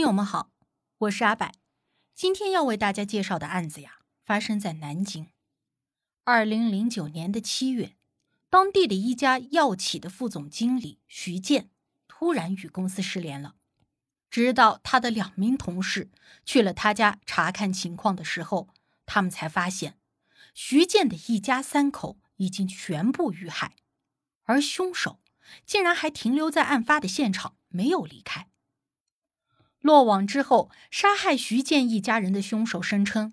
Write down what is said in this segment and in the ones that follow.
听友们好，我是阿柏，今天要为大家介绍的案子呀，发生在南京。二零零九年的七月，当地的一家药企的副总经理徐建突然与公司失联了。直到他的两名同事去了他家查看情况的时候，他们才发现，徐建的一家三口已经全部遇害，而凶手竟然还停留在案发的现场，没有离开。落网之后，杀害徐建一家人的凶手声称，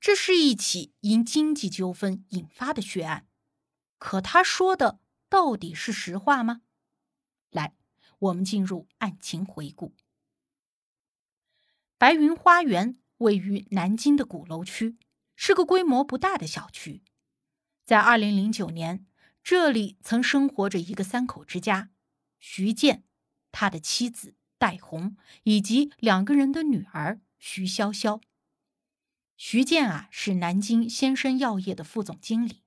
这是一起因经济纠纷引发的血案。可他说的到底是实话吗？来，我们进入案情回顾。白云花园位于南京的鼓楼区，是个规模不大的小区。在二零零九年，这里曾生活着一个三口之家：徐建，他的妻子。戴红以及两个人的女儿徐潇潇。徐建啊是南京先生药业的副总经理，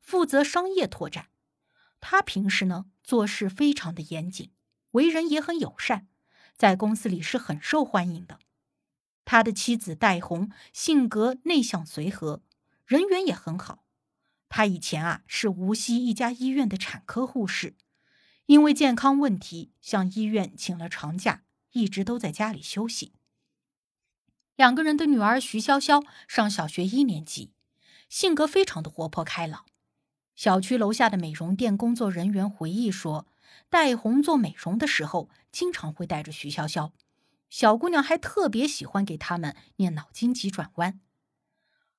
负责商业拓展。他平时呢做事非常的严谨，为人也很友善，在公司里是很受欢迎的。他的妻子戴红性格内向随和，人缘也很好。他以前啊是无锡一家医院的产科护士。因为健康问题，向医院请了长假，一直都在家里休息。两个人的女儿徐潇潇上小学一年级，性格非常的活泼开朗。小区楼下的美容店工作人员回忆说，戴红做美容的时候，经常会带着徐潇潇，小姑娘还特别喜欢给他们念脑筋急转弯。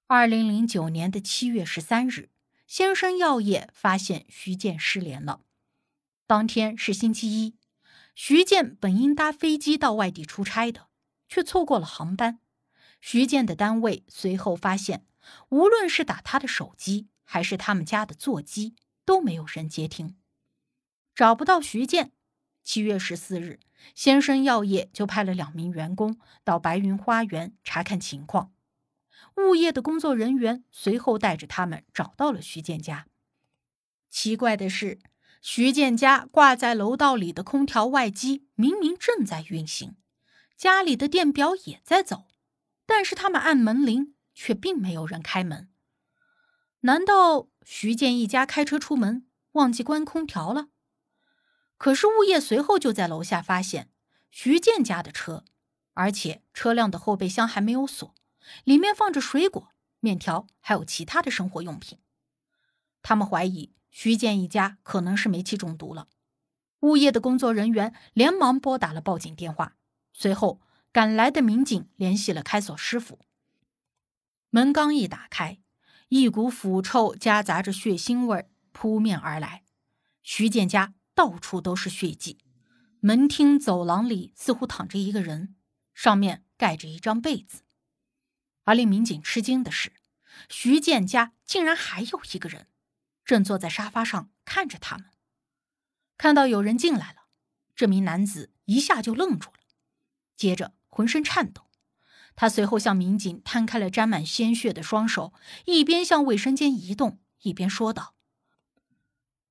二零零九年的七月十三日，先生药业发现徐建失联了。当天是星期一，徐建本应搭飞机到外地出差的，却错过了航班。徐建的单位随后发现，无论是打他的手机，还是他们家的座机，都没有人接听。找不到徐建，七月十四日，先生药业就派了两名员工到白云花园查看情况。物业的工作人员随后带着他们找到了徐建家。奇怪的是。徐建家挂在楼道里的空调外机明明正在运行，家里的电表也在走，但是他们按门铃却并没有人开门。难道徐建一家开车出门忘记关空调了？可是物业随后就在楼下发现徐建家的车，而且车辆的后备箱还没有锁，里面放着水果、面条，还有其他的生活用品。他们怀疑。徐建一家可能是煤气中毒了，物业的工作人员连忙拨打了报警电话。随后赶来的民警联系了开锁师傅。门刚一打开，一股腐臭夹杂着血腥味扑面而来。徐建家到处都是血迹，门厅走廊里似乎躺着一个人，上面盖着一张被子。而令民警吃惊的是，徐建家竟然还有一个人。正坐在沙发上看着他们，看到有人进来了，这名男子一下就愣住了，接着浑身颤抖。他随后向民警摊开了沾满鲜血的双手，一边向卫生间移动，一边说道：“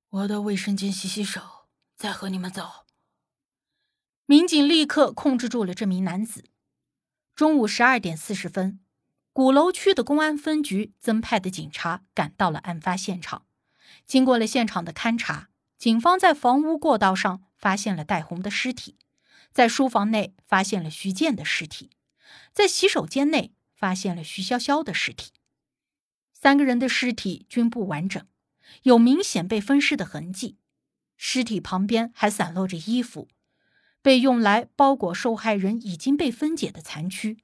我到卫生间洗洗手，再和你们走。”民警立刻控制住了这名男子。中午十二点四十分，鼓楼区的公安分局增派的警察赶到了案发现场。经过了现场的勘查，警方在房屋过道上发现了戴红的尸体，在书房内发现了徐建的尸体，在洗手间内发现了徐潇潇的尸体。三个人的尸体均不完整，有明显被分尸的痕迹。尸体旁边还散落着衣服，被用来包裹受害人已经被分解的残躯。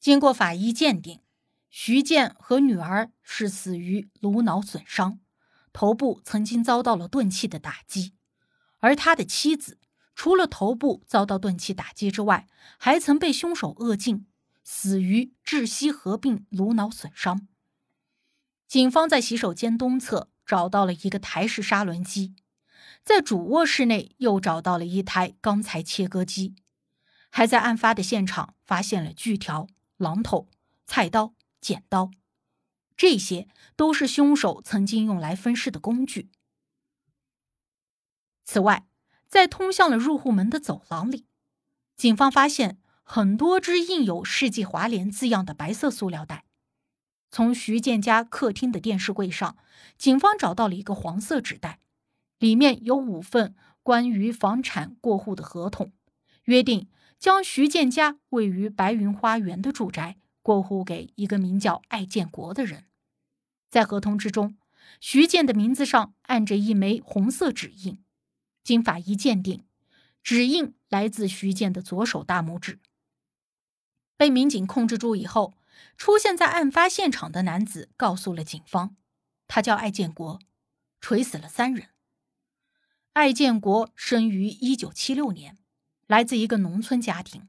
经过法医鉴定，徐建和女儿是死于颅脑损伤。头部曾经遭到了钝器的打击，而他的妻子除了头部遭到钝器打击之外，还曾被凶手扼颈，死于窒息合并颅脑损伤。警方在洗手间东侧找到了一个台式砂轮机，在主卧室内又找到了一台钢材切割机，还在案发的现场发现了锯条、榔头、菜刀、剪刀，这些都是凶手曾经用来分尸的工具。此外，在通向了入户门的走廊里，警方发现很多只印有“世纪华联”字样的白色塑料袋。从徐建家客厅的电视柜上，警方找到了一个黄色纸袋，里面有五份关于房产过户的合同，约定将徐建家位于白云花园的住宅过户给一个名叫艾建国的人。在合同之中，徐建的名字上按着一枚红色指印。经法医鉴定，指印来自徐建的左手大拇指。被民警控制住以后，出现在案发现场的男子告诉了警方，他叫艾建国，锤死了三人。艾建国生于一九七六年，来自一个农村家庭。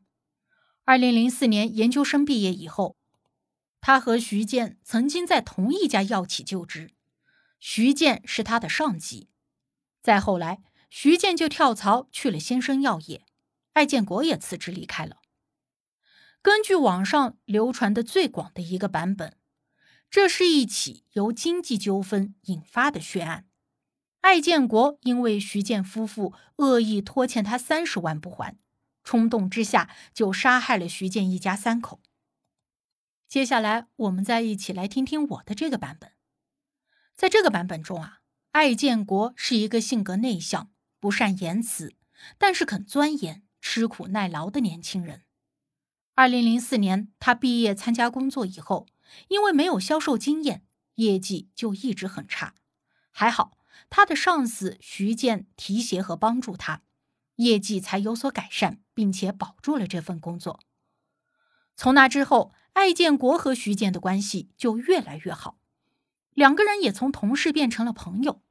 二零零四年研究生毕业以后，他和徐建曾经在同一家药企就职，徐建是他的上级。再后来。徐建就跳槽去了先生药业，艾建国也辞职离开了。根据网上流传的最广的一个版本，这是一起由经济纠纷引发的血案。艾建国因为徐建夫妇恶意拖欠他三十万不还，冲动之下就杀害了徐建一家三口。接下来，我们再一起来听听我的这个版本。在这个版本中啊，艾建国是一个性格内向。不善言辞，但是肯钻研、吃苦耐劳的年轻人。二零零四年，他毕业参加工作以后，因为没有销售经验，业绩就一直很差。还好，他的上司徐建提携和帮助他，业绩才有所改善，并且保住了这份工作。从那之后，艾建国和徐建的关系就越来越好，两个人也从同事变成了朋友。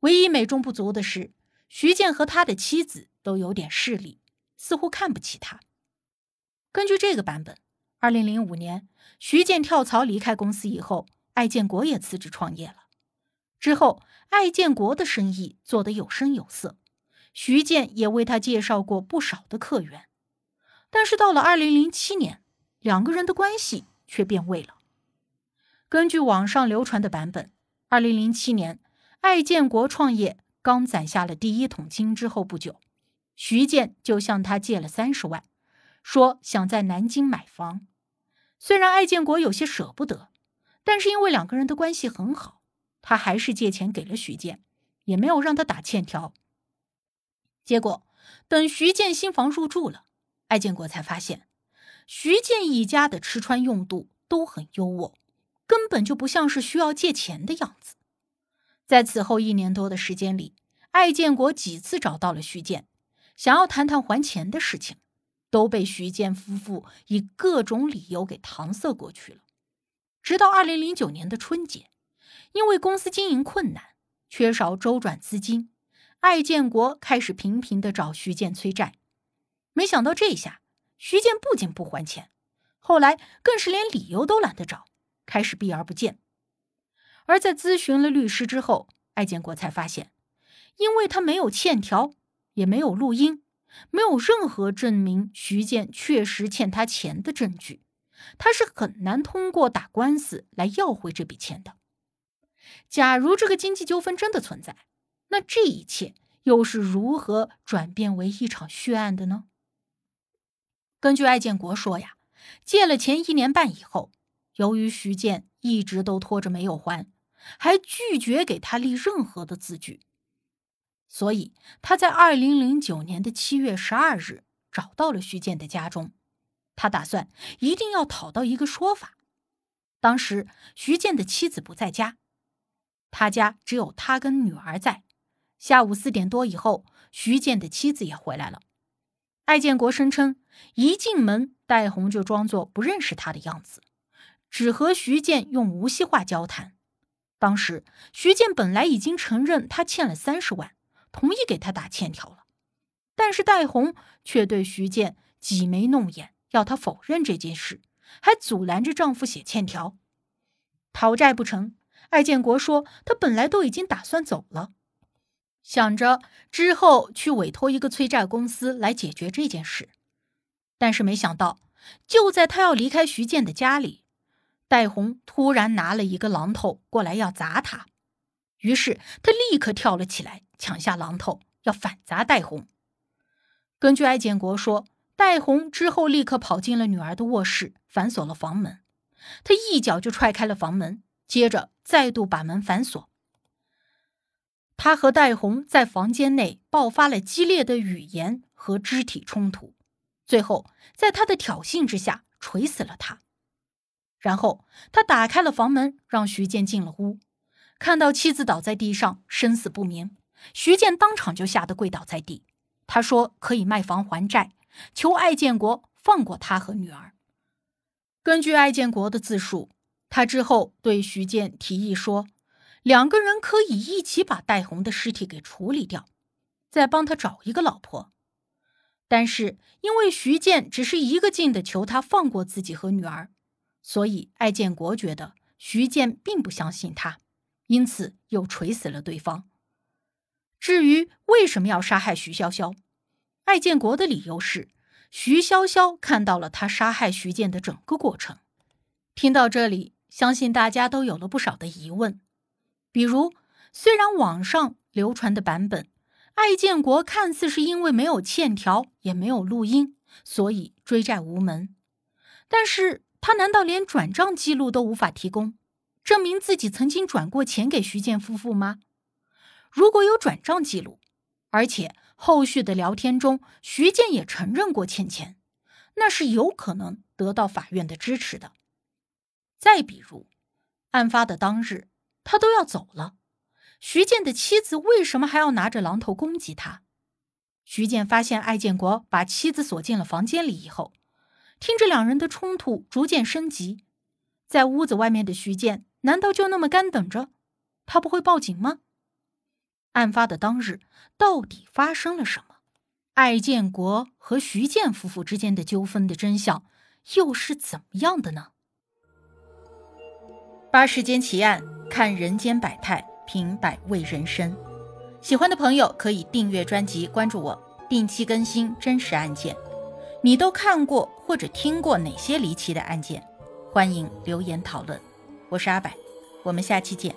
唯一美中不足的是。徐建和他的妻子都有点势力，似乎看不起他。根据这个版本，二零零五年，徐建跳槽离开公司以后，艾建国也辞职创业了。之后，艾建国的生意做得有声有色，徐建也为他介绍过不少的客源。但是到了二零零七年，两个人的关系却变味了。根据网上流传的版本，二零零七年，艾建国创业。刚攒下了第一桶金之后不久，徐建就向他借了三十万，说想在南京买房。虽然艾建国有些舍不得，但是因为两个人的关系很好，他还是借钱给了徐建，也没有让他打欠条。结果等徐建新房入住了，艾建国才发现，徐建一家的吃穿用度都很优渥，根本就不像是需要借钱的样子。在此后一年多的时间里，艾建国几次找到了徐建，想要谈谈还钱的事情，都被徐建夫妇以各种理由给搪塞过去了。直到二零零九年的春节，因为公司经营困难，缺少周转资金，艾建国开始频频的找徐建催债。没想到这下，徐建不仅不还钱，后来更是连理由都懒得找，开始避而不见。而在咨询了律师之后，艾建国才发现，因为他没有欠条，也没有录音，没有任何证明徐建确实欠他钱的证据，他是很难通过打官司来要回这笔钱的。假如这个经济纠纷真的存在，那这一切又是如何转变为一场血案的呢？根据艾建国说呀，借了钱一年半以后，由于徐建一直都拖着没有还。还拒绝给他立任何的字据，所以他在二零零九年的七月十二日找到了徐建的家中，他打算一定要讨到一个说法。当时徐建的妻子不在家，他家只有他跟女儿在。下午四点多以后，徐建的妻子也回来了。艾建国声称，一进门，戴红就装作不认识他的样子，只和徐建用无锡话交谈。当时徐建本来已经承认他欠了三十万，同意给他打欠条了，但是戴红却对徐建挤眉弄眼，要他否认这件事，还阻拦着丈夫写欠条。讨债不成，艾建国说他本来都已经打算走了，想着之后去委托一个催债公司来解决这件事。但是没想到，就在他要离开徐建的家里，戴红突然拿了一个榔头过来要砸他。于是他立刻跳了起来，抢下榔头要反砸戴红。根据艾建国说，戴红之后立刻跑进了女儿的卧室，反锁了房门。他一脚就踹开了房门，接着再度把门反锁。他和戴红在房间内爆发了激烈的语言和肢体冲突，最后在他的挑衅之下锤死了他。然后他打开了房门，让徐建进了屋，看到妻子倒在地上生死不明，徐建当场就吓得跪倒在地。他说可以卖房还债，求艾建国放过他和女儿。根据艾建国的自述，他之后对徐建提议说，两个人可以一起把戴红的尸体给处理掉，再帮他找一个老婆。但是因为徐建只是一个劲的求他放过自己和女儿，所以艾建国觉得徐建并不相信他，因此又锤死了对方。至于为什么要杀害徐潇潇，艾建国的理由是徐潇潇看到了他杀害徐建的整个过程。听到这里，相信大家都有了不少的疑问，比如，虽然网上流传的版本，艾建国看似是因为没有欠条，也没有录音，所以追债无门，但是他难道连转账记录都无法提供，证明自己曾经转过钱给徐建夫妇吗？如果有转账记录，而且后续的聊天中徐建也承认过欠钱，那是有可能得到法院的支持的。再比如，案发的当日他都要走了，徐建的妻子为什么还要拿着榔头攻击他？徐建发现艾建国把妻子锁进了房间里以后，听着两人的冲突逐渐升级，在屋子外面的徐建难道就那么干等着？他不会报警吗？案发的当日，到底发生了什么？艾建国和徐建夫妇之间的纠纷的真相又是怎么样的呢？八世间奇案，看人间百态，品百味人生。喜欢的朋友可以订阅专辑，关注我，定期更新真实案件。你都看过或者听过哪些离奇的案件？欢迎留言讨论。我是阿柏，我们下期见。